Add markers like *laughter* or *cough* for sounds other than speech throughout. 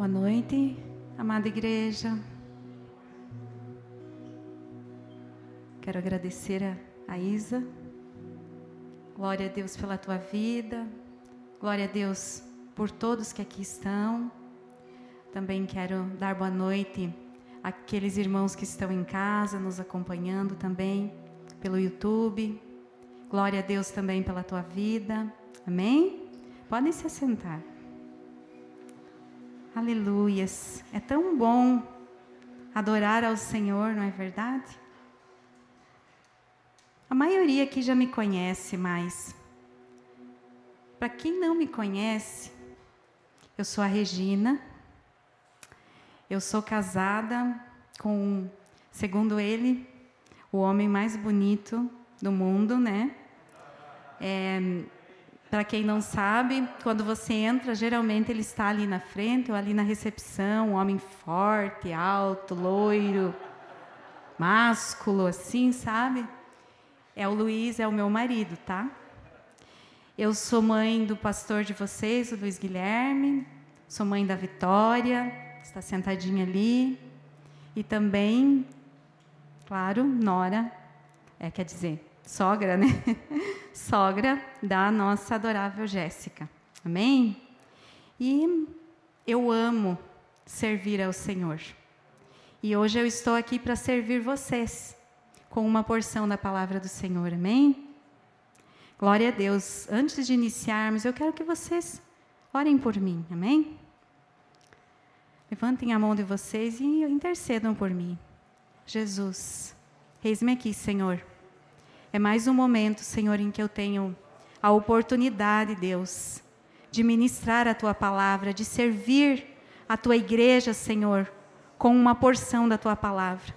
Boa noite, amada igreja. Quero agradecer a, a Isa. Glória a Deus pela tua vida. Glória a Deus por todos que aqui estão. Também quero dar boa noite àqueles irmãos que estão em casa, nos acompanhando também pelo YouTube. Glória a Deus também pela tua vida. Amém? Podem se assentar. Aleluias. É tão bom adorar ao Senhor, não é verdade? A maioria aqui já me conhece, mas para quem não me conhece, eu sou a Regina. Eu sou casada com, segundo ele, o homem mais bonito do mundo, né? É, para quem não sabe, quando você entra, geralmente ele está ali na frente ou ali na recepção, um homem forte, alto, loiro, másculo, assim, sabe? É o Luiz, é o meu marido, tá? Eu sou mãe do pastor de vocês, o Luiz Guilherme, sou mãe da Vitória, está sentadinha ali, e também, claro, Nora, é, quer dizer, sogra, né? *laughs* sogra da nossa adorável Jéssica. Amém? E eu amo servir ao Senhor. E hoje eu estou aqui para servir vocês com uma porção da palavra do Senhor. Amém? Glória a Deus. Antes de iniciarmos, eu quero que vocês orem por mim. Amém? Levantem a mão de vocês e intercedam por mim. Jesus, eis-me aqui, Senhor é mais um momento, Senhor, em que eu tenho a oportunidade, Deus, de ministrar a tua palavra, de servir a tua igreja, Senhor, com uma porção da tua palavra.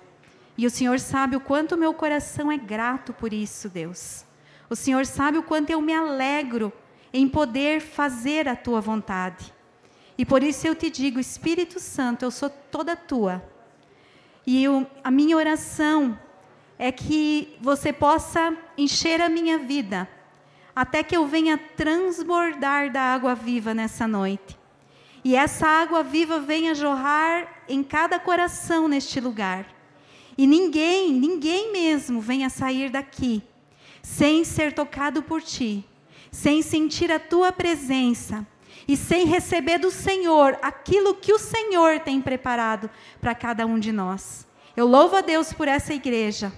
E o Senhor sabe o quanto meu coração é grato por isso, Deus. O Senhor sabe o quanto eu me alegro em poder fazer a tua vontade. E por isso eu te digo, Espírito Santo, eu sou toda tua. E eu, a minha oração é que você possa encher a minha vida, até que eu venha transbordar da água viva nessa noite. E essa água viva venha jorrar em cada coração neste lugar. E ninguém, ninguém mesmo venha sair daqui sem ser tocado por ti, sem sentir a tua presença e sem receber do Senhor aquilo que o Senhor tem preparado para cada um de nós. Eu louvo a Deus por essa igreja.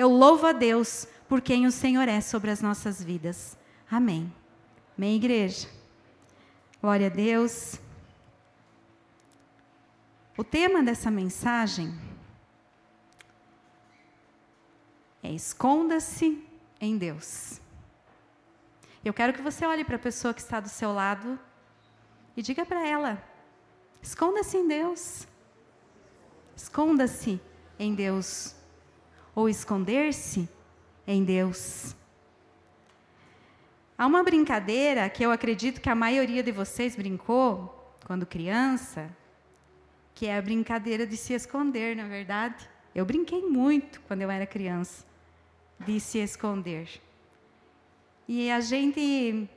Eu louvo a Deus por quem o Senhor é sobre as nossas vidas. Amém. Amém, igreja. Glória a Deus. O tema dessa mensagem é esconda-se em Deus. Eu quero que você olhe para a pessoa que está do seu lado e diga para ela: esconda-se em Deus. Esconda-se em Deus ou esconder-se em Deus. Há uma brincadeira que eu acredito que a maioria de vocês brincou quando criança, que é a brincadeira de se esconder, na é verdade. Eu brinquei muito quando eu era criança, de se esconder. E a gente,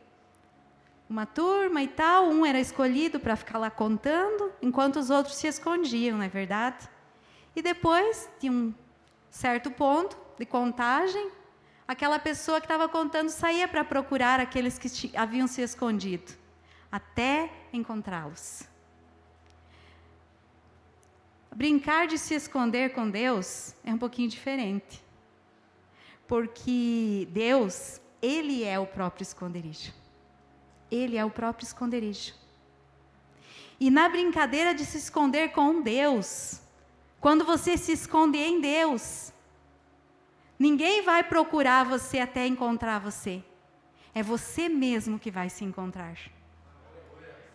uma turma e tal, um era escolhido para ficar lá contando, enquanto os outros se escondiam, não é verdade? E depois de um certo ponto de contagem, aquela pessoa que estava contando saía para procurar aqueles que haviam se escondido, até encontrá-los. Brincar de se esconder com Deus é um pouquinho diferente. Porque Deus, Ele é o próprio esconderijo. Ele é o próprio esconderijo. E na brincadeira de se esconder com Deus, quando você se esconde em Deus, ninguém vai procurar você até encontrar você. É você mesmo que vai se encontrar.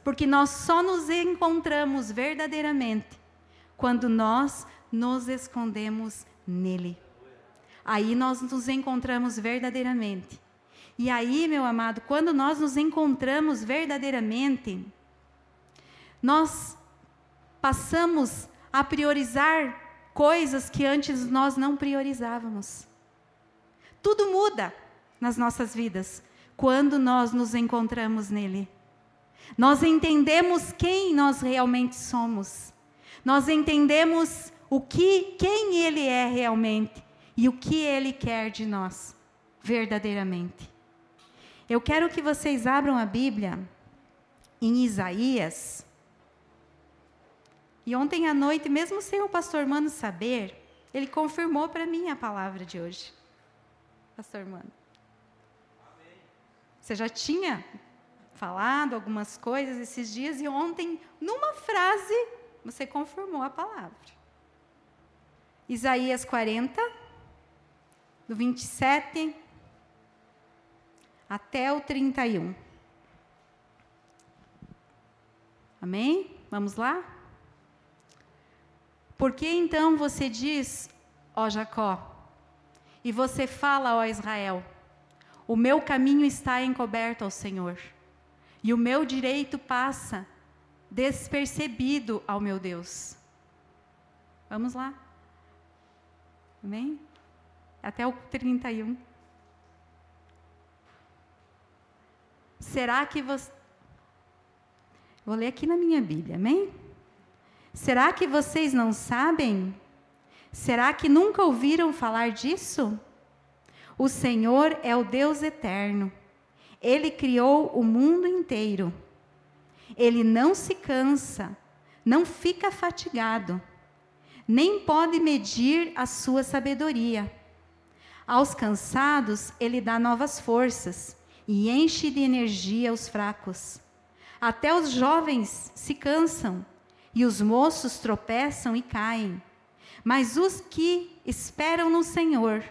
Porque nós só nos encontramos verdadeiramente quando nós nos escondemos nele. Aí nós nos encontramos verdadeiramente. E aí, meu amado, quando nós nos encontramos verdadeiramente, nós passamos a priorizar coisas que antes nós não priorizávamos. Tudo muda nas nossas vidas quando nós nos encontramos nele. Nós entendemos quem nós realmente somos. Nós entendemos o que, quem ele é realmente e o que ele quer de nós verdadeiramente. Eu quero que vocês abram a Bíblia em Isaías. E ontem à noite, mesmo sem o pastor Mano saber, ele confirmou para mim a palavra de hoje. Pastor Mano. Você já tinha falado algumas coisas esses dias e ontem, numa frase, você confirmou a palavra. Isaías 40, do 27 até o 31. Amém? Vamos lá? Por que então você diz, ó Jacó, e você fala, ó Israel, o meu caminho está encoberto ao Senhor, e o meu direito passa despercebido ao meu Deus. Vamos lá. Amém? Até o 31. Será que você. Vou ler aqui na minha Bíblia, amém? Será que vocês não sabem? Será que nunca ouviram falar disso? O Senhor é o Deus eterno. Ele criou o mundo inteiro. Ele não se cansa, não fica fatigado, nem pode medir a sua sabedoria. Aos cansados, ele dá novas forças e enche de energia os fracos. Até os jovens se cansam e os moços tropeçam e caem. Mas os que esperam no Senhor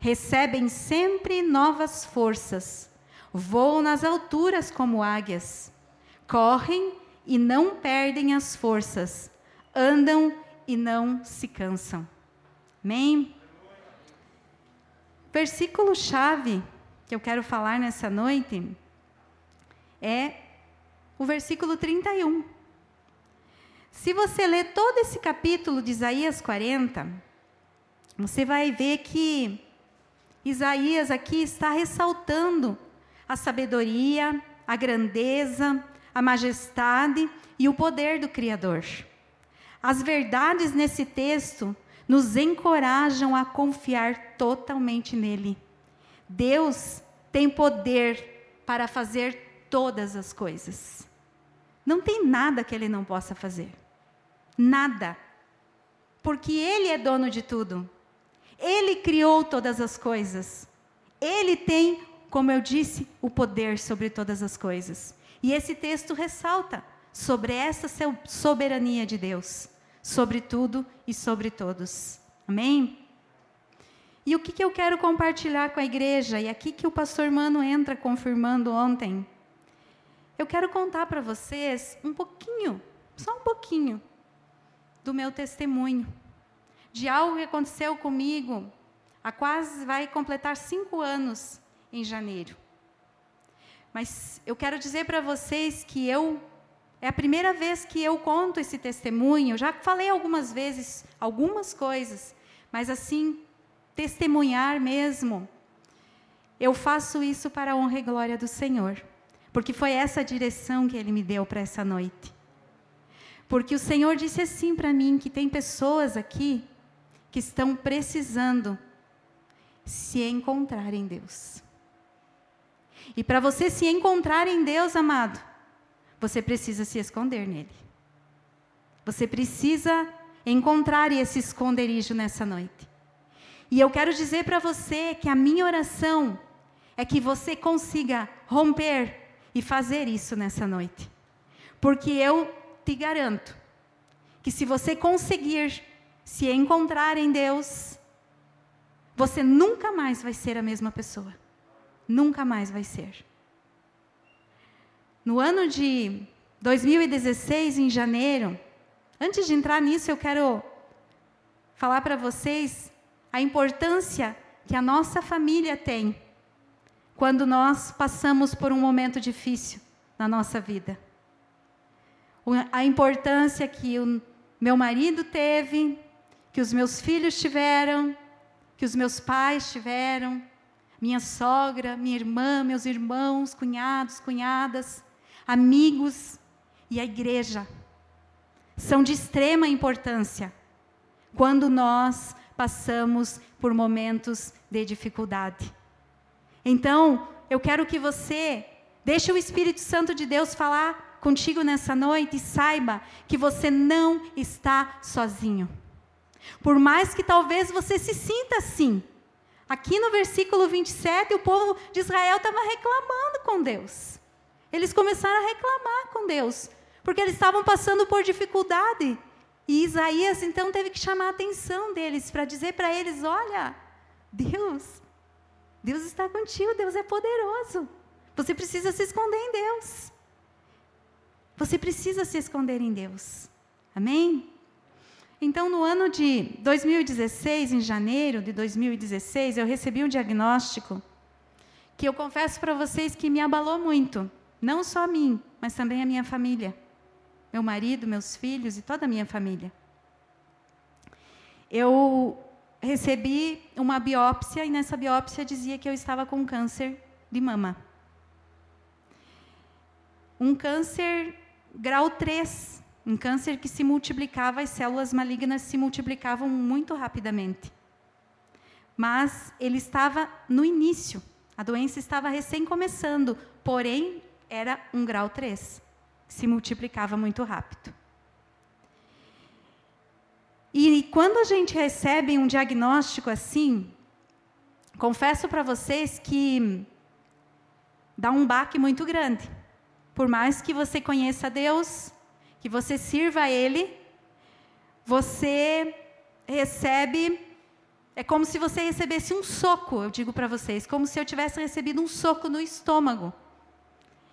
recebem sempre novas forças, voam nas alturas como águias, correm e não perdem as forças, andam e não se cansam. Amém? Versículo chave que eu quero falar nessa noite é o versículo 31. Se você ler todo esse capítulo de Isaías 40, você vai ver que Isaías aqui está ressaltando a sabedoria, a grandeza, a majestade e o poder do Criador. As verdades nesse texto nos encorajam a confiar totalmente nele. Deus tem poder para fazer todas as coisas. Não tem nada que ele não possa fazer. Nada. Porque ele é dono de tudo. Ele criou todas as coisas. Ele tem, como eu disse, o poder sobre todas as coisas. E esse texto ressalta sobre essa soberania de Deus sobre tudo e sobre todos. Amém? E o que, que eu quero compartilhar com a igreja? E aqui que o pastor Mano entra confirmando ontem. Eu quero contar para vocês um pouquinho, só um pouquinho, do meu testemunho, de algo que aconteceu comigo há quase vai completar cinco anos em janeiro. Mas eu quero dizer para vocês que eu é a primeira vez que eu conto esse testemunho. Já falei algumas vezes algumas coisas, mas assim, testemunhar mesmo. Eu faço isso para a honra e glória do Senhor, porque foi essa direção que Ele me deu para essa noite. Porque o Senhor disse assim para mim: que tem pessoas aqui que estão precisando se encontrar em Deus. E para você se encontrar em Deus, amado, você precisa se esconder nele. Você precisa encontrar esse esconderijo nessa noite. E eu quero dizer para você que a minha oração é que você consiga romper e fazer isso nessa noite. Porque eu te garanto que se você conseguir se encontrar em Deus, você nunca mais vai ser a mesma pessoa. Nunca mais vai ser. No ano de 2016, em janeiro, antes de entrar nisso, eu quero falar para vocês a importância que a nossa família tem quando nós passamos por um momento difícil na nossa vida. A importância que o meu marido teve, que os meus filhos tiveram, que os meus pais tiveram, minha sogra, minha irmã, meus irmãos, cunhados, cunhadas amigos e a igreja são de extrema importância quando nós passamos por momentos de dificuldade. Então, eu quero que você deixe o Espírito Santo de Deus falar contigo nessa noite e saiba que você não está sozinho. Por mais que talvez você se sinta assim. Aqui no versículo 27, o povo de Israel estava reclamando com Deus. Eles começaram a reclamar com Deus, porque eles estavam passando por dificuldade. E Isaías então teve que chamar a atenção deles para dizer para eles: olha, Deus, Deus está contigo, Deus é poderoso. Você precisa se esconder em Deus. Você precisa se esconder em Deus. Amém? Então, no ano de 2016, em janeiro de 2016, eu recebi um diagnóstico que eu confesso para vocês que me abalou muito. Não só a mim, mas também a minha família. Meu marido, meus filhos e toda a minha família. Eu recebi uma biópsia e nessa biópsia dizia que eu estava com câncer de mama. Um câncer grau 3, um câncer que se multiplicava, as células malignas se multiplicavam muito rapidamente. Mas ele estava no início, a doença estava recém começando, porém era um grau 3, se multiplicava muito rápido. E quando a gente recebe um diagnóstico assim, confesso para vocês que dá um baque muito grande. Por mais que você conheça Deus, que você sirva a Ele, você recebe. É como se você recebesse um soco, eu digo para vocês, como se eu tivesse recebido um soco no estômago.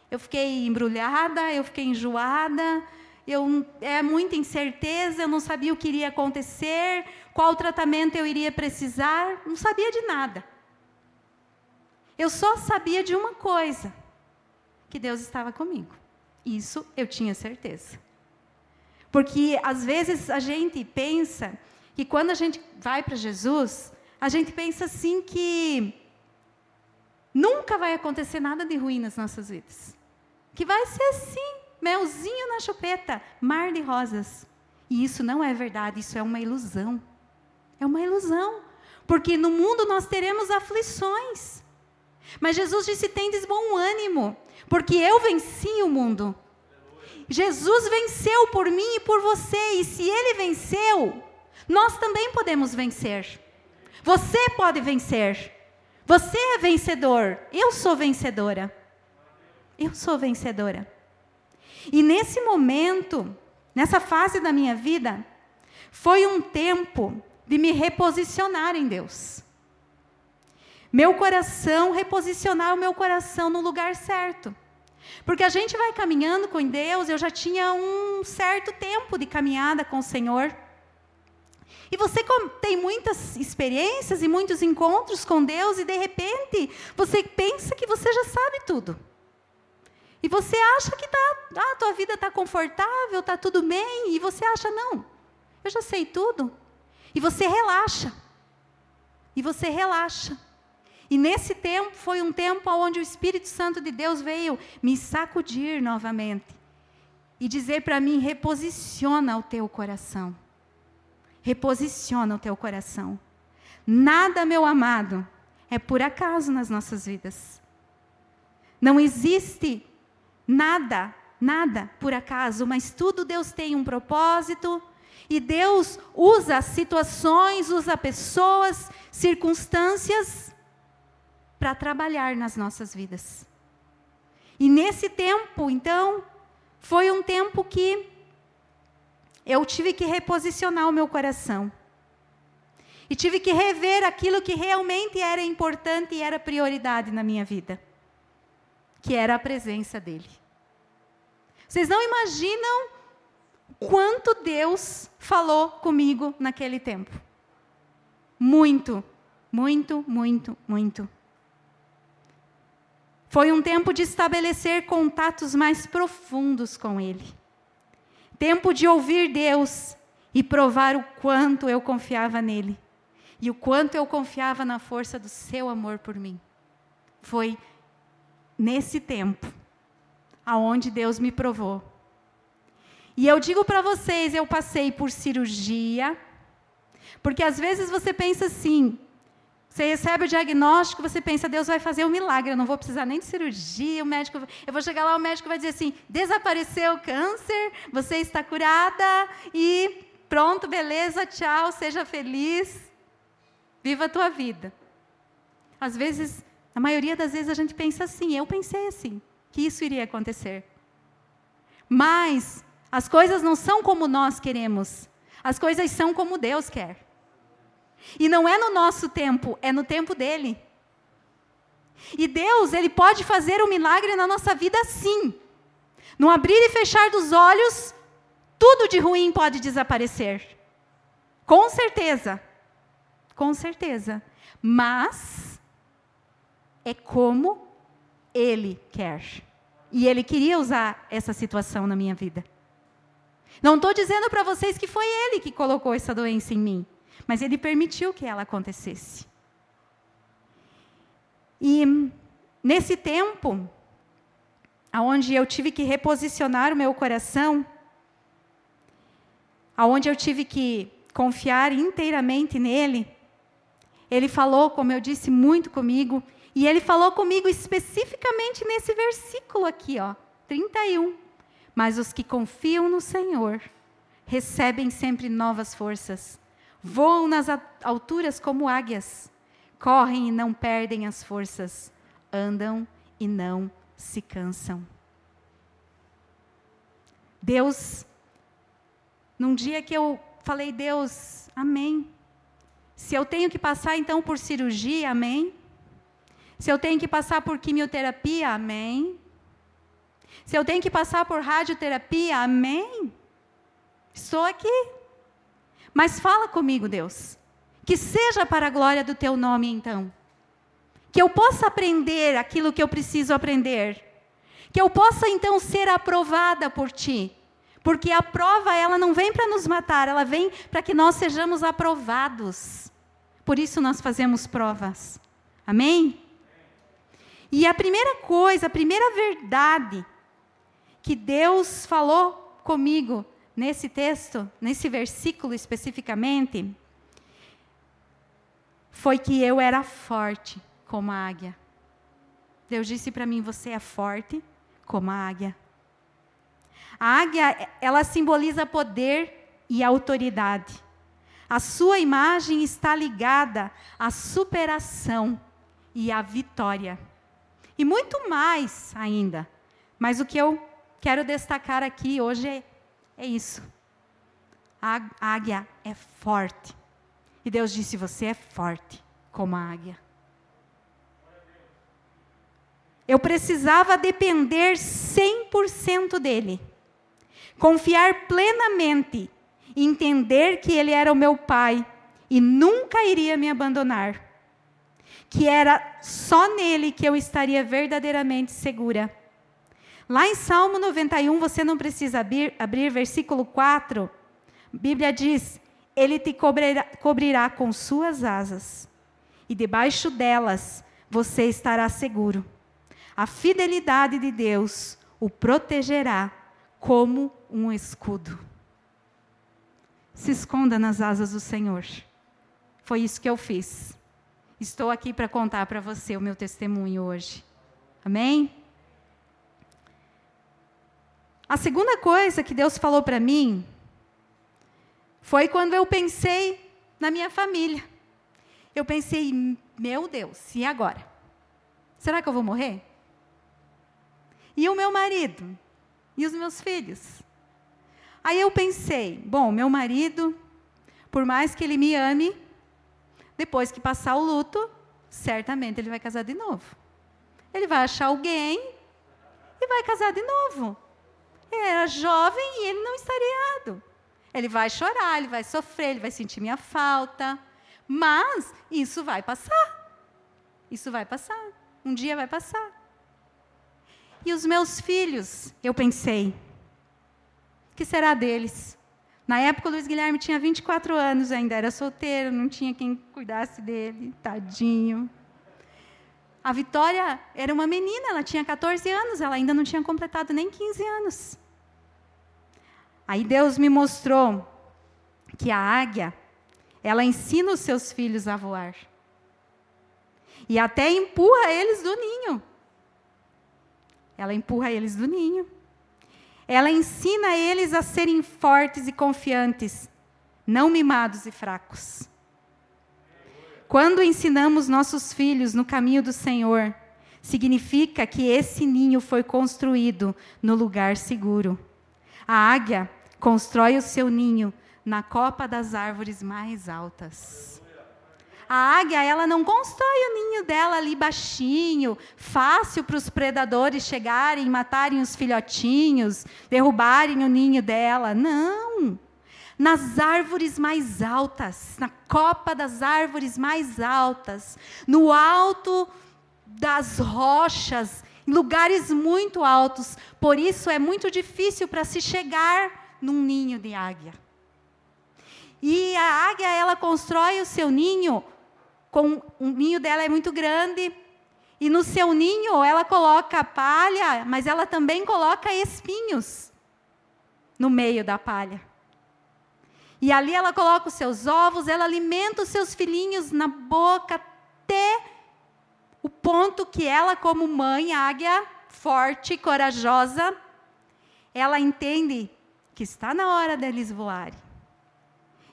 Eu fiquei embrulhada, eu fiquei enjoada, eu, é muita incerteza, eu não sabia o que iria acontecer, qual tratamento eu iria precisar, não sabia de nada. Eu só sabia de uma coisa: que Deus estava comigo. Isso eu tinha certeza. Porque às vezes a gente pensa que quando a gente vai para Jesus, a gente pensa assim que nunca vai acontecer nada de ruim nas nossas vidas. Que vai ser assim, melzinho na chupeta, mar de rosas. E isso não é verdade, isso é uma ilusão. É uma ilusão. Porque no mundo nós teremos aflições. Mas Jesus disse: tendes bom ânimo, porque eu venci o mundo. Jesus venceu por mim e por você, e se ele venceu, nós também podemos vencer. Você pode vencer. Você é vencedor. Eu sou vencedora. Eu sou vencedora. E nesse momento, nessa fase da minha vida, foi um tempo de me reposicionar em Deus. Meu coração, reposicionar o meu coração no lugar certo. Porque a gente vai caminhando com Deus, eu já tinha um certo tempo de caminhada com o Senhor. E você tem muitas experiências e muitos encontros com Deus, e de repente você pensa que você já sabe tudo. E você acha que tá, ah, tua vida está confortável, está tudo bem, e você acha, não, eu já sei tudo. E você relaxa. E você relaxa. E nesse tempo foi um tempo onde o Espírito Santo de Deus veio me sacudir novamente e dizer para mim: reposiciona o teu coração. Reposiciona o teu coração. Nada, meu amado, é por acaso nas nossas vidas. Não existe nada, nada por acaso, mas tudo Deus tem um propósito. E Deus usa situações, usa pessoas, circunstâncias para trabalhar nas nossas vidas. E nesse tempo, então, foi um tempo que eu tive que reposicionar o meu coração. E tive que rever aquilo que realmente era importante e era prioridade na minha vida, que era a presença dele. Vocês não imaginam quanto Deus falou comigo naquele tempo. Muito, muito, muito, muito. Foi um tempo de estabelecer contatos mais profundos com Ele. Tempo de ouvir Deus e provar o quanto eu confiava nele. E o quanto eu confiava na força do seu amor por mim. Foi nesse tempo aonde Deus me provou. E eu digo para vocês, eu passei por cirurgia, porque às vezes você pensa assim, você recebe o diagnóstico, você pensa, Deus vai fazer um milagre, eu não vou precisar nem de cirurgia, o médico, eu vou chegar lá, o médico vai dizer assim, desapareceu o câncer, você está curada e pronto, beleza, tchau, seja feliz, viva a tua vida. Às vezes, a maioria das vezes a gente pensa assim, eu pensei assim, que isso iria acontecer. Mas as coisas não são como nós queremos. As coisas são como Deus quer. E não é no nosso tempo, é no tempo dele. E Deus, ele pode fazer um milagre na nossa vida sim. No abrir e fechar dos olhos, tudo de ruim pode desaparecer. Com certeza. Com certeza. Mas é como ele quer. E ele queria usar essa situação na minha vida. Não estou dizendo para vocês que foi ele que colocou essa doença em mim, mas ele permitiu que ela acontecesse. E nesse tempo, aonde eu tive que reposicionar o meu coração, aonde eu tive que confiar inteiramente nele, ele falou, como eu disse, muito comigo, e ele falou comigo especificamente nesse versículo aqui, ó, 31. Mas os que confiam no Senhor recebem sempre novas forças, voam nas alturas como águias, correm e não perdem as forças, andam e não se cansam. Deus, num dia que eu falei, Deus, amém. Se eu tenho que passar então por cirurgia, amém. Se eu tenho que passar por quimioterapia, amém. Se eu tenho que passar por radioterapia, amém. Estou aqui. Mas fala comigo, Deus. Que seja para a glória do teu nome, então. Que eu possa aprender aquilo que eu preciso aprender. Que eu possa, então, ser aprovada por ti. Porque a prova, ela não vem para nos matar, ela vem para que nós sejamos aprovados. Por isso nós fazemos provas. Amém? E a primeira coisa, a primeira verdade que Deus falou comigo nesse texto, nesse versículo especificamente, foi que eu era forte como a águia. Deus disse para mim: Você é forte como a águia. A águia, ela simboliza poder e autoridade. A sua imagem está ligada à superação e à vitória. E muito mais ainda. Mas o que eu quero destacar aqui hoje é, é isso. A águia é forte. E Deus disse: Você é forte como a águia. Eu precisava depender 100% dele, confiar plenamente, entender que ele era o meu pai e nunca iria me abandonar, que era só nele que eu estaria verdadeiramente segura Lá em Salmo 91, você não precisa abrir, abrir versículo 4. A Bíblia diz: Ele te cobrirá, cobrirá com suas asas, e debaixo delas você estará seguro. A fidelidade de Deus o protegerá como um escudo. Se esconda nas asas do Senhor. Foi isso que eu fiz. Estou aqui para contar para você o meu testemunho hoje. Amém? A segunda coisa que Deus falou para mim foi quando eu pensei na minha família. Eu pensei, meu Deus, e agora? Será que eu vou morrer? E o meu marido? E os meus filhos? Aí eu pensei, bom, meu marido, por mais que ele me ame, depois que passar o luto, certamente ele vai casar de novo. Ele vai achar alguém e vai casar de novo. Ele era jovem e ele não estaria errado. Ele vai chorar, ele vai sofrer, ele vai sentir minha falta. Mas isso vai passar. Isso vai passar. Um dia vai passar. E os meus filhos, eu pensei, que será deles? Na época, o Luiz Guilherme tinha 24 anos, ainda era solteiro, não tinha quem cuidasse dele, tadinho. a Vitória era uma menina, ela tinha 14 anos, ela ainda não tinha completado nem 15 anos. Aí Deus me mostrou que a águia, ela ensina os seus filhos a voar. E até empurra eles do ninho. Ela empurra eles do ninho. Ela ensina eles a serem fortes e confiantes, não mimados e fracos. Quando ensinamos nossos filhos no caminho do Senhor, significa que esse ninho foi construído no lugar seguro. A águia constrói o seu ninho na copa das árvores mais altas. A águia, ela não constrói o ninho dela ali baixinho, fácil para os predadores chegarem, matarem os filhotinhos, derrubarem o ninho dela. Não. Nas árvores mais altas, na copa das árvores mais altas, no alto das rochas, em lugares muito altos. Por isso é muito difícil para se chegar num ninho de águia. E a águia, ela constrói o seu ninho com o ninho dela é muito grande e no seu ninho ela coloca palha, mas ela também coloca espinhos no meio da palha. E ali ela coloca os seus ovos, ela alimenta os seus filhinhos na boca até o ponto que ela, como mãe águia, forte, corajosa, ela entende que está na hora deles voarem.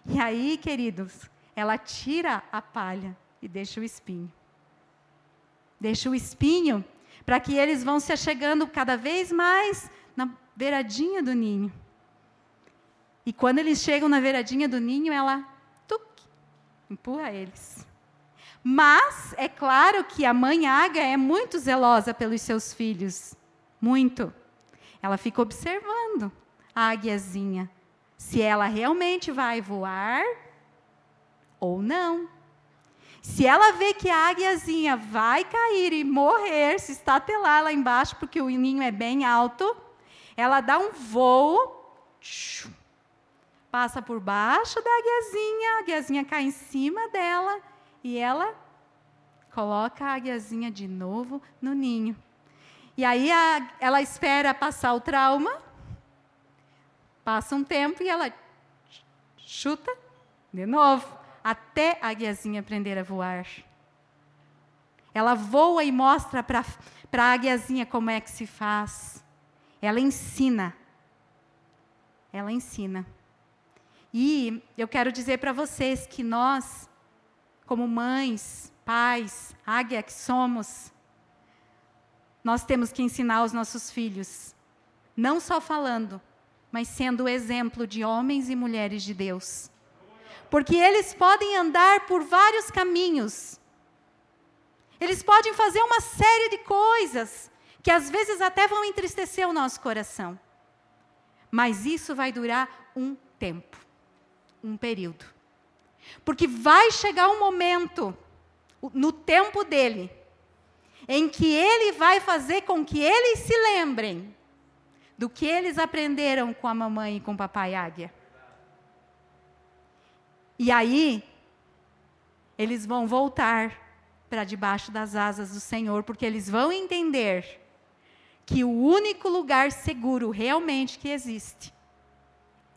E aí, queridos, ela tira a palha e deixa o espinho. Deixa o espinho para que eles vão se achegando cada vez mais na beiradinha do ninho. E quando eles chegam na beiradinha do ninho, ela tuc, empurra eles. Mas é claro que a mãe águia é muito zelosa pelos seus filhos. Muito. Ela fica observando a águiazinha. Se ela realmente vai voar ou não. Se ela vê que a águiazinha vai cair e morrer, se estatelar lá embaixo, porque o ninho é bem alto, ela dá um voo, passa por baixo da águiazinha, a águiazinha cai em cima dela e ela coloca a águiazinha de novo no ninho. E aí a, ela espera passar o trauma, passa um tempo e ela chuta de novo até a guiazinha aprender a voar. Ela voa e mostra para a águiazinha como é que se faz. Ela ensina. Ela ensina. E eu quero dizer para vocês que nós, como mães, pais, águia que somos, nós temos que ensinar os nossos filhos, não só falando, mas sendo exemplo de homens e mulheres de Deus porque eles podem andar por vários caminhos. Eles podem fazer uma série de coisas que às vezes até vão entristecer o nosso coração. Mas isso vai durar um tempo, um período. Porque vai chegar um momento, no tempo dele, em que ele vai fazer com que eles se lembrem do que eles aprenderam com a mamãe e com o papai águia. E aí, eles vão voltar para debaixo das asas do Senhor, porque eles vão entender que o único lugar seguro realmente que existe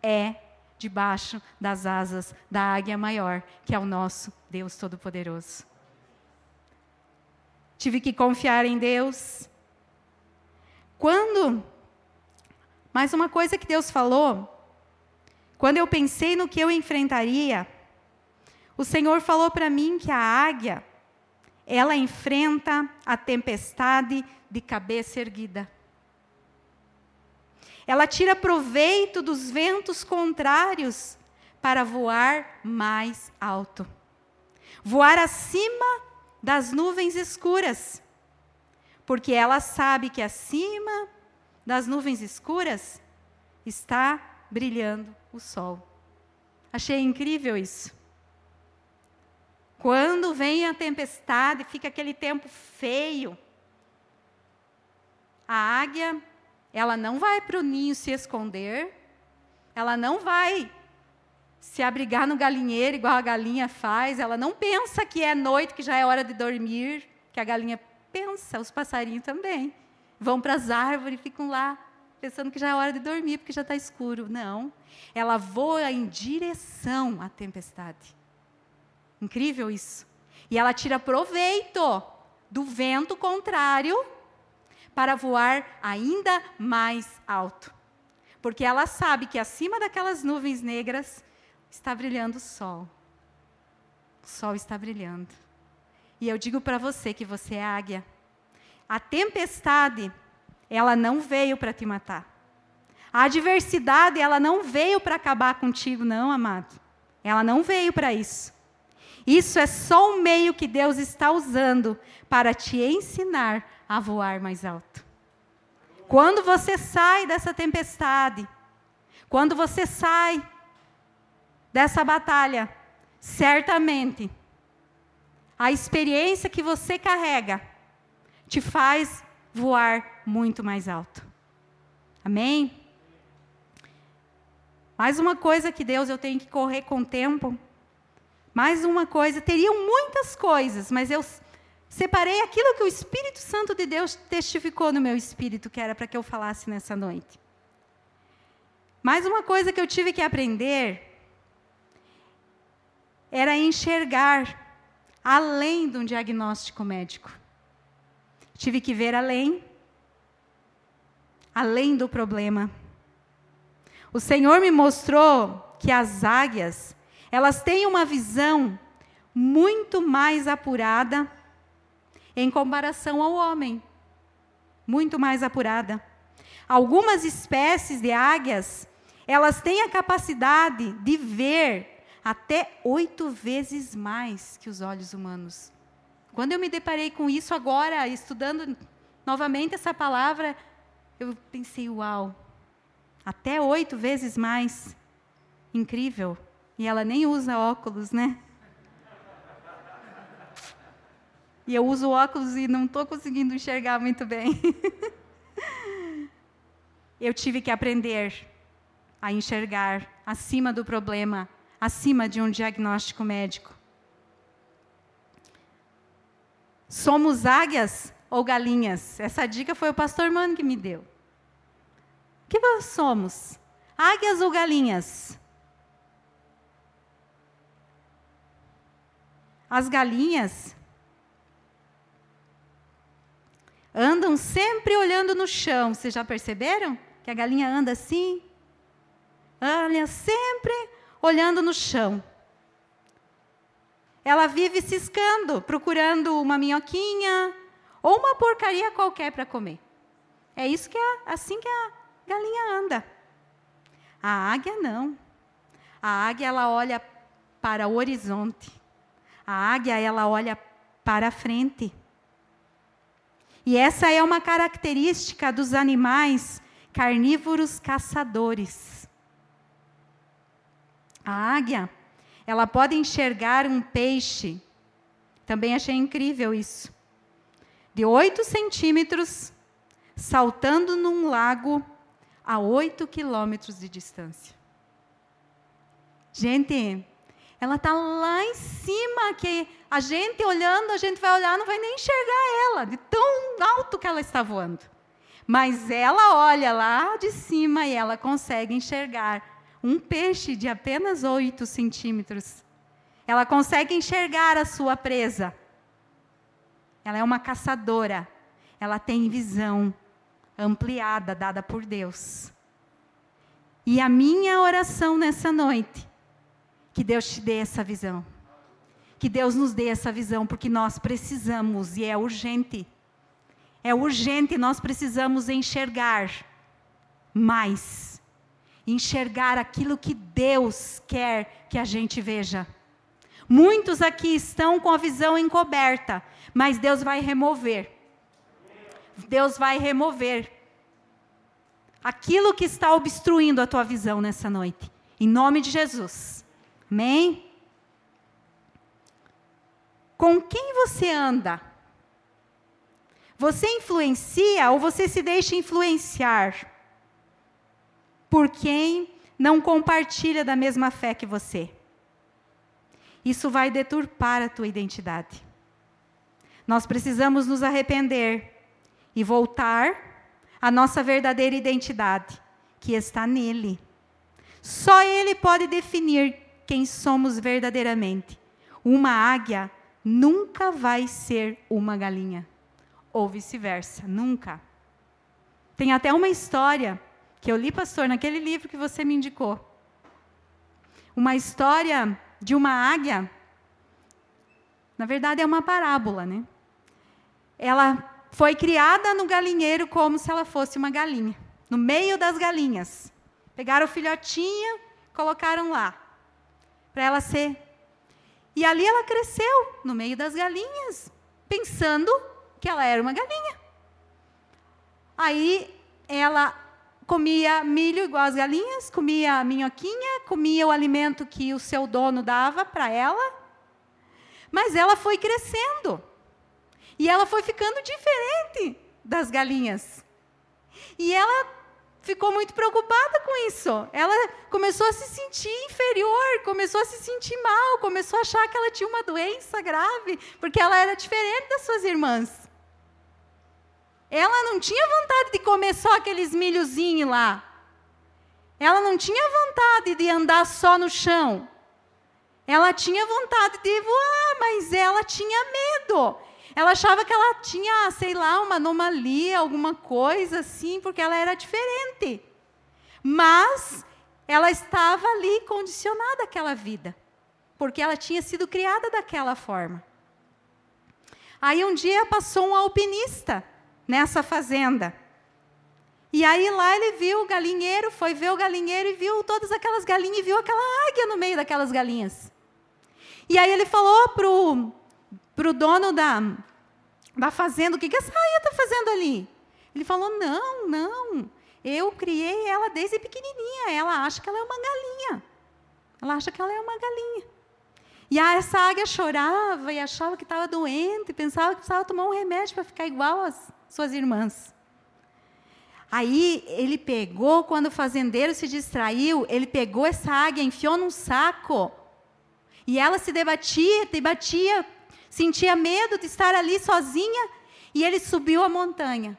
é debaixo das asas da águia maior, que é o nosso Deus Todo-Poderoso. Tive que confiar em Deus. Quando, mais uma coisa que Deus falou, quando eu pensei no que eu enfrentaria, o Senhor falou para mim que a águia, ela enfrenta a tempestade de cabeça erguida. Ela tira proveito dos ventos contrários para voar mais alto. Voar acima das nuvens escuras. Porque ela sabe que acima das nuvens escuras está brilhando o sol. Achei incrível isso. Quando vem a tempestade, fica aquele tempo feio. A águia, ela não vai para o ninho se esconder, ela não vai se abrigar no galinheiro igual a galinha faz, ela não pensa que é noite, que já é hora de dormir, que a galinha pensa, os passarinhos também. Vão para as árvores, ficam lá, pensando que já é hora de dormir, porque já está escuro. Não. Ela voa em direção à tempestade. Incrível isso. E ela tira proveito do vento contrário para voar ainda mais alto. Porque ela sabe que acima daquelas nuvens negras está brilhando o sol. O sol está brilhando. E eu digo para você que você é águia. A tempestade, ela não veio para te matar. A adversidade, ela não veio para acabar contigo, não, amado. Ela não veio para isso. Isso é só um meio que Deus está usando para te ensinar a voar mais alto. Quando você sai dessa tempestade, quando você sai dessa batalha, certamente a experiência que você carrega te faz voar muito mais alto. Amém? Mais uma coisa que Deus eu tenho que correr com o tempo. Mais uma coisa, teriam muitas coisas, mas eu separei aquilo que o Espírito Santo de Deus testificou no meu espírito que era para que eu falasse nessa noite. Mais uma coisa que eu tive que aprender era enxergar além de um diagnóstico médico. Tive que ver além, além do problema. O Senhor me mostrou que as águias, elas têm uma visão muito mais apurada em comparação ao homem. Muito mais apurada. Algumas espécies de águias, elas têm a capacidade de ver até oito vezes mais que os olhos humanos. Quando eu me deparei com isso agora, estudando novamente essa palavra, eu pensei, uau, até oito vezes mais. Incrível. E ela nem usa óculos, né? E eu uso óculos e não estou conseguindo enxergar muito bem. *laughs* eu tive que aprender a enxergar acima do problema, acima de um diagnóstico médico. Somos águias ou galinhas? Essa dica foi o pastor Mano que me deu. O que nós somos? Águias ou galinhas? As galinhas andam sempre olhando no chão. Vocês já perceberam? Que a galinha anda assim? Olha, sempre olhando no chão. Ela vive ciscando, procurando uma minhoquinha ou uma porcaria qualquer para comer. É isso que é assim que a galinha anda. A águia não. A águia ela olha para o horizonte. A águia ela olha para a frente. E essa é uma característica dos animais carnívoros caçadores. A águia, ela pode enxergar um peixe, também achei incrível isso, de 8 centímetros, saltando num lago a 8 quilômetros de distância. Gente, ela está lá em cima, que a gente olhando, a gente vai olhar, não vai nem enxergar ela, de tão alto que ela está voando. Mas ela olha lá de cima e ela consegue enxergar um peixe de apenas 8 centímetros. Ela consegue enxergar a sua presa. Ela é uma caçadora. Ela tem visão ampliada, dada por Deus. E a minha oração nessa noite que Deus te dê essa visão. Que Deus nos dê essa visão, porque nós precisamos e é urgente. É urgente, nós precisamos enxergar mais. Enxergar aquilo que Deus quer que a gente veja. Muitos aqui estão com a visão encoberta, mas Deus vai remover. Deus vai remover aquilo que está obstruindo a tua visão nessa noite. Em nome de Jesus. Amém? Com quem você anda? Você influencia ou você se deixa influenciar por quem não compartilha da mesma fé que você? Isso vai deturpar a tua identidade. Nós precisamos nos arrepender e voltar à nossa verdadeira identidade, que está nele. Só ele pode definir quem somos verdadeiramente. Uma águia nunca vai ser uma galinha, ou vice-versa, nunca. Tem até uma história que eu li, pastor, naquele livro que você me indicou. Uma história de uma águia. Na verdade, é uma parábola, né? Ela foi criada no galinheiro como se ela fosse uma galinha, no meio das galinhas. Pegaram o filhotinho, colocaram lá, para ela ser. E ali ela cresceu, no meio das galinhas, pensando que ela era uma galinha. Aí ela comia milho igual as galinhas, comia minhoquinha, comia o alimento que o seu dono dava para ela. Mas ela foi crescendo. E ela foi ficando diferente das galinhas. E ela ficou muito preocupada com isso. Ela começou a se sentir inferior, começou a se sentir mal, começou a achar que ela tinha uma doença grave, porque ela era diferente das suas irmãs. Ela não tinha vontade de comer só aqueles milhozinhos lá. Ela não tinha vontade de andar só no chão. Ela tinha vontade de voar, mas ela tinha medo. Ela achava que ela tinha, sei lá, uma anomalia, alguma coisa assim, porque ela era diferente. Mas ela estava ali condicionada àquela vida, porque ela tinha sido criada daquela forma. Aí um dia passou um alpinista nessa fazenda. E aí lá ele viu o galinheiro, foi ver o galinheiro e viu todas aquelas galinhas e viu aquela águia no meio daquelas galinhas. E aí ele falou pro pro dono da da fazenda, o que que essa águia está fazendo ali? Ele falou: "Não, não. Eu criei ela desde pequenininha. Ela acha que ela é uma galinha. Ela acha que ela é uma galinha. E aí essa águia chorava e achava que estava doente, pensava que precisava tomar um remédio para ficar igual às, suas irmãs. Aí ele pegou, quando o fazendeiro se distraiu, ele pegou essa águia, enfiou num saco. E ela se debatia, debatia, sentia medo de estar ali sozinha. E ele subiu a montanha.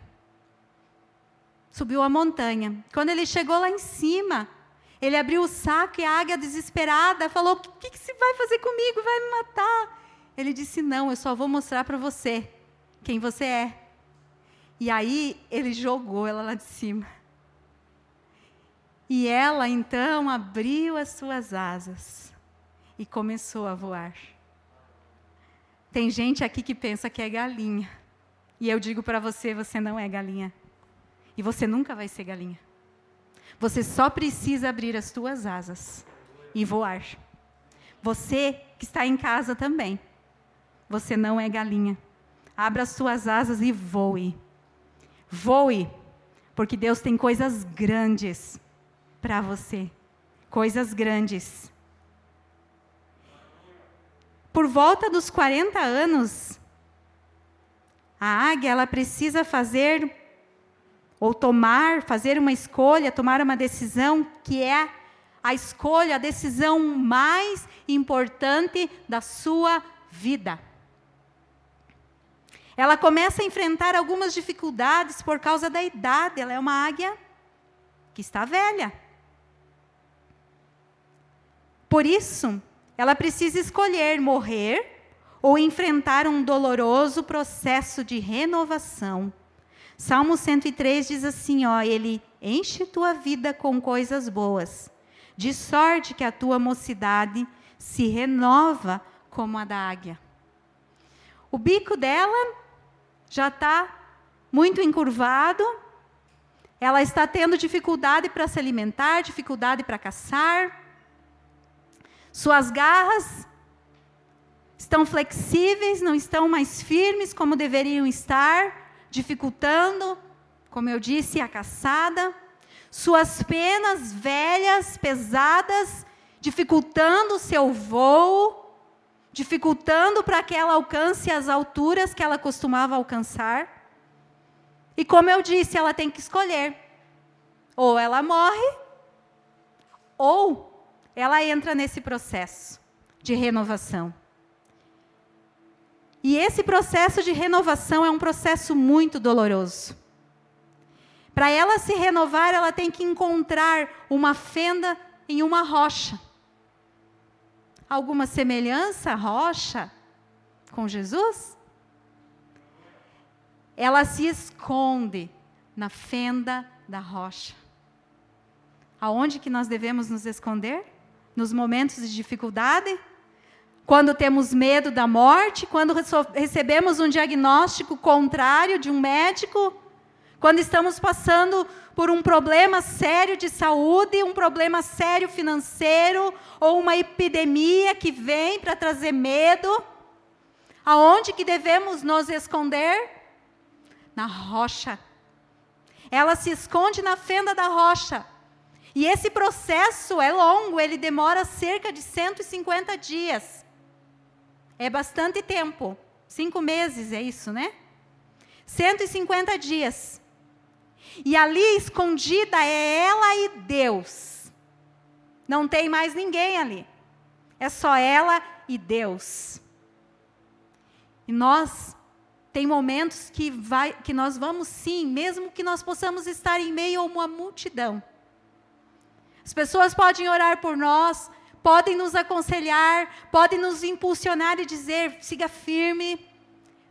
Subiu a montanha. Quando ele chegou lá em cima, ele abriu o saco e a águia desesperada falou: O que, que você vai fazer comigo? Vai me matar? Ele disse: Não, eu só vou mostrar para você quem você é. E aí ele jogou ela lá de cima. E ela então abriu as suas asas e começou a voar. Tem gente aqui que pensa que é galinha. E eu digo para você: você não é galinha. E você nunca vai ser galinha. Você só precisa abrir as suas asas e voar. Você que está em casa também. Você não é galinha. Abra as suas asas e voe. Voe, porque Deus tem coisas grandes para você. Coisas grandes. Por volta dos 40 anos, a águia ela precisa fazer ou tomar, fazer uma escolha, tomar uma decisão que é a escolha, a decisão mais importante da sua vida. Ela começa a enfrentar algumas dificuldades por causa da idade. Ela é uma águia que está velha. Por isso, ela precisa escolher morrer ou enfrentar um doloroso processo de renovação. Salmo 103 diz assim: ó, ele enche tua vida com coisas boas, de sorte que a tua mocidade se renova como a da águia. O bico dela já está muito encurvado, ela está tendo dificuldade para se alimentar, dificuldade para caçar. Suas garras estão flexíveis, não estão mais firmes como deveriam estar, dificultando, como eu disse, a caçada. Suas penas velhas, pesadas, dificultando o seu voo dificultando para que ela alcance as alturas que ela costumava alcançar. E como eu disse, ela tem que escolher: ou ela morre, ou ela entra nesse processo de renovação. E esse processo de renovação é um processo muito doloroso. Para ela se renovar, ela tem que encontrar uma fenda em uma rocha. Alguma semelhança, rocha, com Jesus? Ela se esconde na fenda da rocha. Aonde que nós devemos nos esconder? Nos momentos de dificuldade? Quando temos medo da morte? Quando recebemos um diagnóstico contrário de um médico? Quando estamos passando por um problema sério de saúde, um problema sério financeiro, ou uma epidemia que vem para trazer medo? Aonde que devemos nos esconder? Na rocha ela se esconde na fenda da rocha. E esse processo é longo, ele demora cerca de 150 dias. É bastante tempo. Cinco meses, é isso, né? 150 dias. E ali escondida é ela e Deus. Não tem mais ninguém ali. É só ela e Deus. E nós tem momentos que, vai, que nós vamos sim, mesmo que nós possamos estar em meio a uma multidão. As pessoas podem orar por nós, podem nos aconselhar, podem nos impulsionar e dizer: siga firme,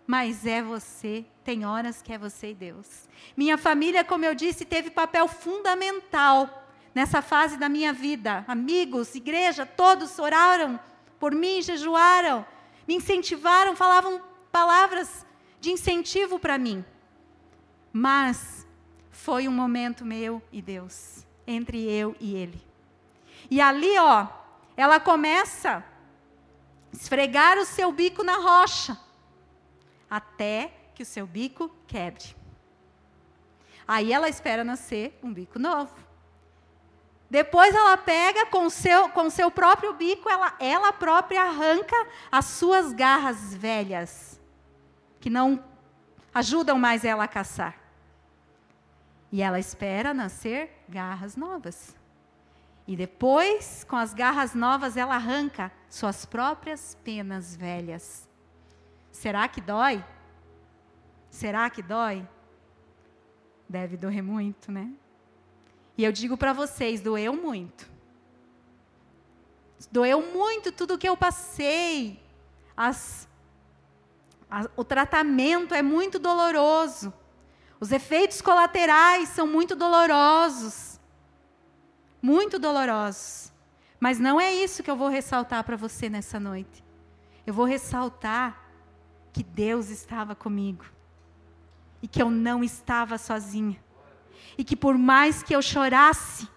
mas é você, tem horas que é você e Deus. Minha família, como eu disse, teve papel fundamental nessa fase da minha vida. Amigos, igreja, todos oraram por mim, jejuaram, me incentivaram, falavam palavras de incentivo para mim. Mas foi um momento meu e Deus, entre eu e Ele. E ali, ó, ela começa a esfregar o seu bico na rocha, até que o seu bico quebre. Aí ela espera nascer um bico novo. Depois ela pega com seu, com seu próprio bico, ela, ela própria arranca as suas garras velhas que não ajudam mais ela a caçar. E ela espera nascer garras novas. E depois, com as garras novas, ela arranca suas próprias penas velhas. Será que dói? Será que dói? Deve doer muito, né? E eu digo para vocês: doeu muito. Doeu muito tudo que eu passei, as o tratamento é muito doloroso. Os efeitos colaterais são muito dolorosos. Muito dolorosos. Mas não é isso que eu vou ressaltar para você nessa noite. Eu vou ressaltar que Deus estava comigo. E que eu não estava sozinha. E que por mais que eu chorasse,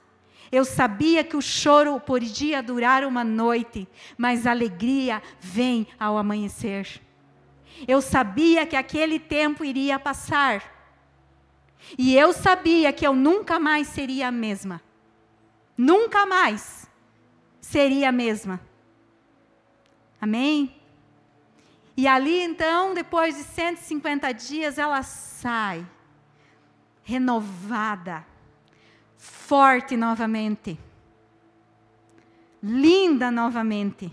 eu sabia que o choro podia durar uma noite, mas a alegria vem ao amanhecer. Eu sabia que aquele tempo iria passar. E eu sabia que eu nunca mais seria a mesma. Nunca mais seria a mesma. Amém? E ali então, depois de 150 dias, ela sai, renovada, forte novamente, linda novamente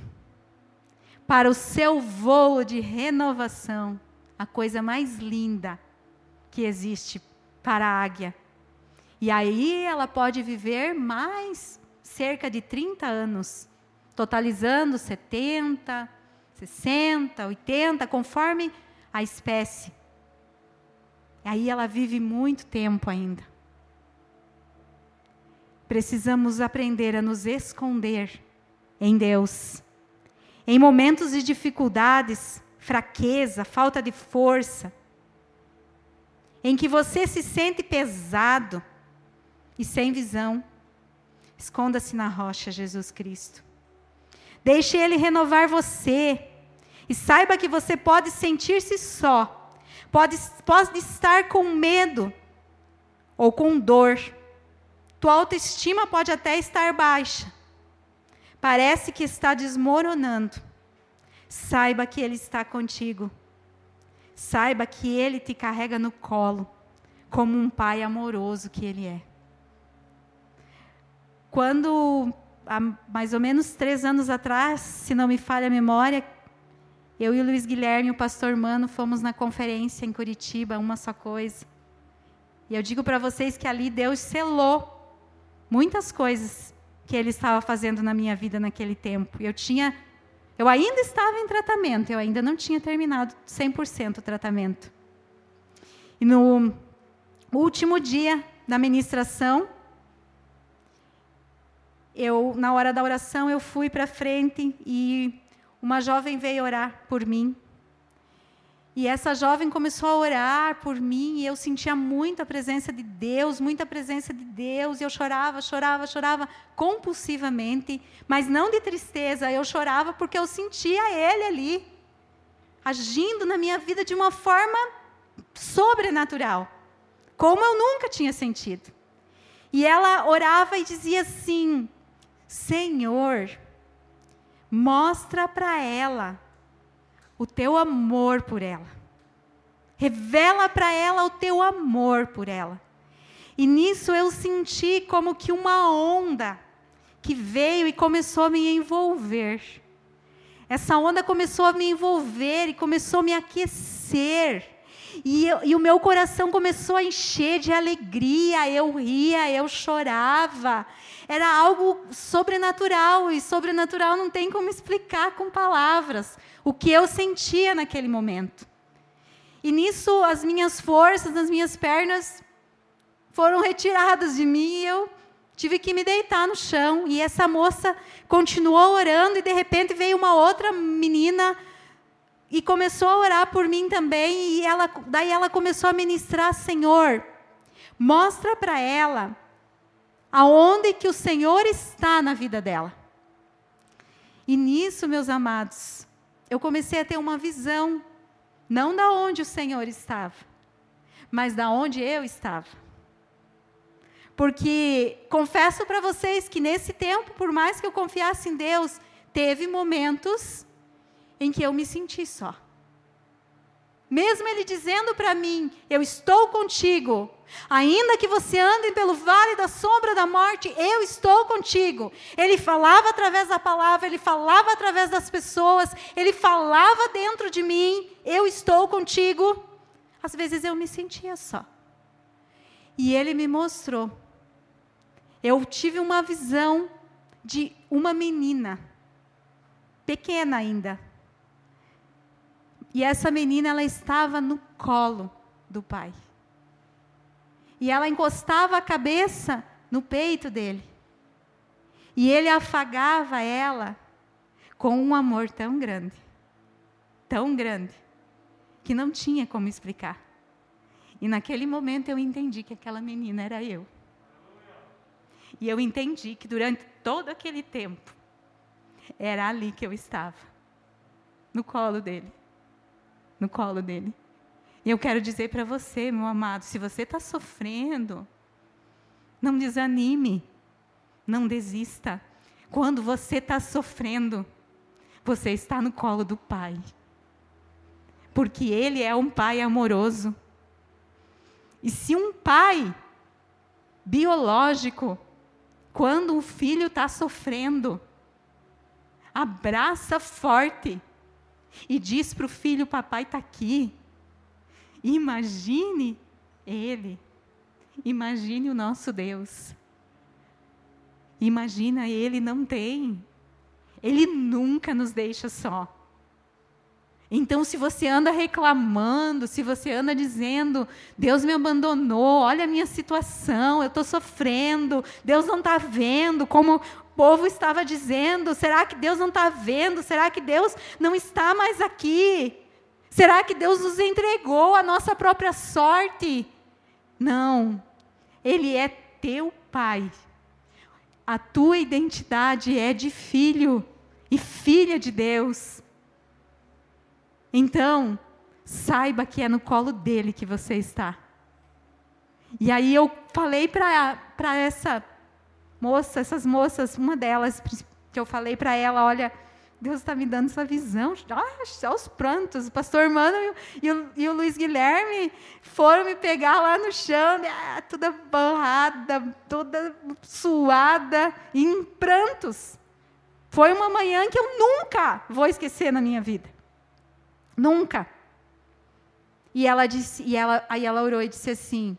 para o seu voo de renovação, a coisa mais linda que existe para a águia. E aí ela pode viver mais cerca de 30 anos, totalizando 70, 60, 80, conforme a espécie. Aí ela vive muito tempo ainda. Precisamos aprender a nos esconder em Deus em momentos de dificuldades, fraqueza, falta de força, em que você se sente pesado e sem visão, esconda-se na rocha, Jesus Cristo. Deixe Ele renovar você. E saiba que você pode sentir-se só, pode, pode estar com medo ou com dor. Tua autoestima pode até estar baixa parece que está desmoronando, saiba que Ele está contigo. Saiba que Ele te carrega no colo, como um pai amoroso que Ele é. Quando, há mais ou menos três anos atrás, se não me falha a memória, Eu e o Luiz Guilherme, o pastor Mano, fomos na conferência em Curitiba, uma só coisa. E eu digo para vocês que ali Deus selou muitas coisas que Ele estava fazendo na minha vida naquele tempo. Eu tinha, eu ainda estava em tratamento, eu ainda não tinha terminado 100% o tratamento. E no último dia da ministração, eu, na hora da oração, eu fui para frente e uma jovem veio orar por mim. E essa jovem começou a orar por mim e eu sentia muita presença de Deus, muita presença de Deus, e eu chorava, chorava, chorava compulsivamente, mas não de tristeza, eu chorava porque eu sentia Ele ali, agindo na minha vida de uma forma sobrenatural, como eu nunca tinha sentido. E ela orava e dizia assim: Senhor, mostra para ela o teu amor por ela. Revela para ela o teu amor por ela. E nisso eu senti como que uma onda que veio e começou a me envolver. Essa onda começou a me envolver e começou a me aquecer. E, eu, e, o meu coração começou a encher de alegria, eu ria, eu chorava. Era algo sobrenatural, e sobrenatural não tem como explicar com palavras o que eu sentia naquele momento. E nisso as minhas forças, as minhas pernas foram retiradas de mim e eu tive que me deitar no chão. E essa moça continuou orando e de repente veio uma outra menina e começou a orar por mim também. E ela, daí ela começou a ministrar: Senhor, mostra para ela aonde que o Senhor está na vida dela. E nisso, meus amados, eu comecei a ter uma visão, não da onde o Senhor estava, mas da onde eu estava. Porque confesso para vocês que nesse tempo, por mais que eu confiasse em Deus, teve momentos em que eu me senti só. Mesmo Ele dizendo para mim: Eu estou contigo, ainda que você ande pelo vale da sombra da morte, eu estou contigo. Ele falava através da palavra, ele falava através das pessoas, ele falava dentro de mim: Eu estou contigo. Às vezes eu me sentia só. E ele me mostrou. Eu tive uma visão de uma menina, pequena ainda, e essa menina, ela estava no colo do pai. E ela encostava a cabeça no peito dele. E ele afagava ela com um amor tão grande, tão grande, que não tinha como explicar. E naquele momento eu entendi que aquela menina era eu. E eu entendi que durante todo aquele tempo, era ali que eu estava, no colo dele no colo dele. E eu quero dizer para você, meu amado, se você está sofrendo, não desanime, não desista. Quando você está sofrendo, você está no colo do Pai. Porque Ele é um Pai amoroso. E se um pai biológico, quando um filho está sofrendo, abraça forte, e diz para o filho: Papai está aqui. Imagine ele. Imagine o nosso Deus. Imagina, ele não tem. Ele nunca nos deixa só. Então, se você anda reclamando, se você anda dizendo, Deus me abandonou, olha a minha situação, eu estou sofrendo, Deus não está vendo, como povo estava dizendo: será que Deus não está vendo? Será que Deus não está mais aqui? Será que Deus nos entregou a nossa própria sorte? Não, Ele é teu Pai. A tua identidade é de filho e filha de Deus. Então, saiba que é no colo dele que você está. E aí eu falei para essa moça, essas moças, uma delas que eu falei para ela, olha, Deus está me dando essa visão, ah, aos prantos. O pastor Mano e o, e o, Luiz Guilherme foram me pegar lá no chão, ah, toda borrada, toda suada, em prantos. Foi uma manhã que eu nunca vou esquecer na minha vida. Nunca. E ela disse, e ela, aí ela orou e disse assim: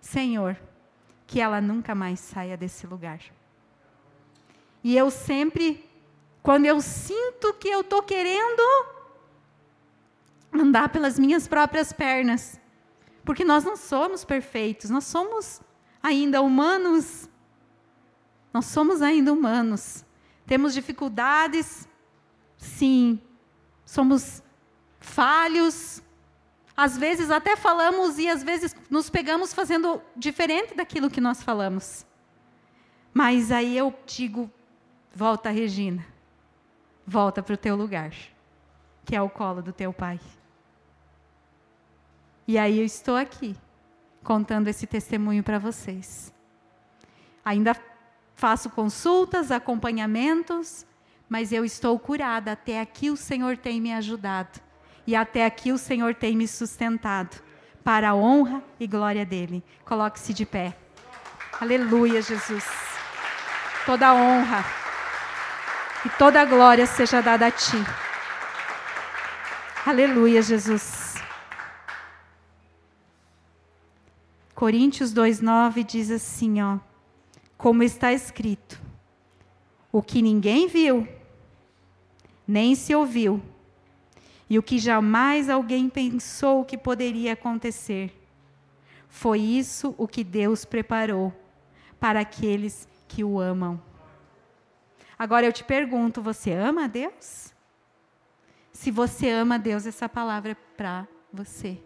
Senhor, que ela nunca mais saia desse lugar. E eu sempre, quando eu sinto que eu estou querendo andar pelas minhas próprias pernas, porque nós não somos perfeitos, nós somos ainda humanos. Nós somos ainda humanos. Temos dificuldades, sim. Somos falhos. Às vezes até falamos e às vezes nos pegamos fazendo diferente daquilo que nós falamos. Mas aí eu digo: volta, Regina. Volta para o teu lugar, que é o colo do teu pai. E aí eu estou aqui, contando esse testemunho para vocês. Ainda faço consultas, acompanhamentos, mas eu estou curada. Até aqui o Senhor tem me ajudado. E até aqui o Senhor tem me sustentado. Para a honra e glória dele. Coloque-se de pé. Aleluia, Jesus. Toda honra e toda glória seja dada a ti. Aleluia, Jesus. Coríntios 2:9 diz assim, ó: Como está escrito: O que ninguém viu, nem se ouviu, e o que jamais alguém pensou que poderia acontecer, foi isso o que Deus preparou para aqueles que o amam. Agora eu te pergunto, você ama a Deus? Se você ama a Deus, essa palavra é para você.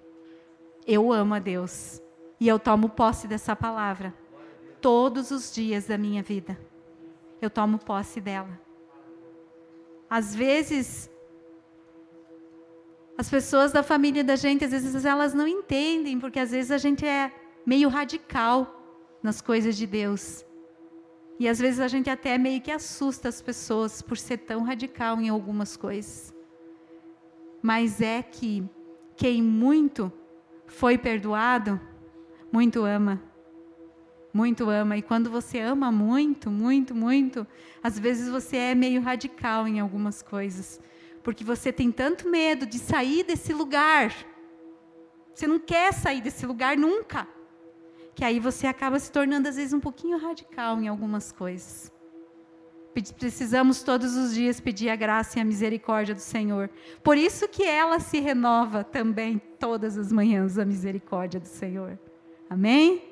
Eu amo a Deus. E eu tomo posse dessa palavra todos os dias da minha vida. Eu tomo posse dela. Às vezes, as pessoas da família da gente, às vezes elas não entendem, porque às vezes a gente é meio radical nas coisas de Deus. E às vezes a gente até meio que assusta as pessoas por ser tão radical em algumas coisas. Mas é que quem muito foi perdoado, muito ama. Muito ama. E quando você ama muito, muito, muito, às vezes você é meio radical em algumas coisas. Porque você tem tanto medo de sair desse lugar. Você não quer sair desse lugar nunca. Que aí você acaba se tornando, às vezes, um pouquinho radical em algumas coisas. Precisamos todos os dias pedir a graça e a misericórdia do Senhor. Por isso que ela se renova também todas as manhãs, a misericórdia do Senhor. Amém?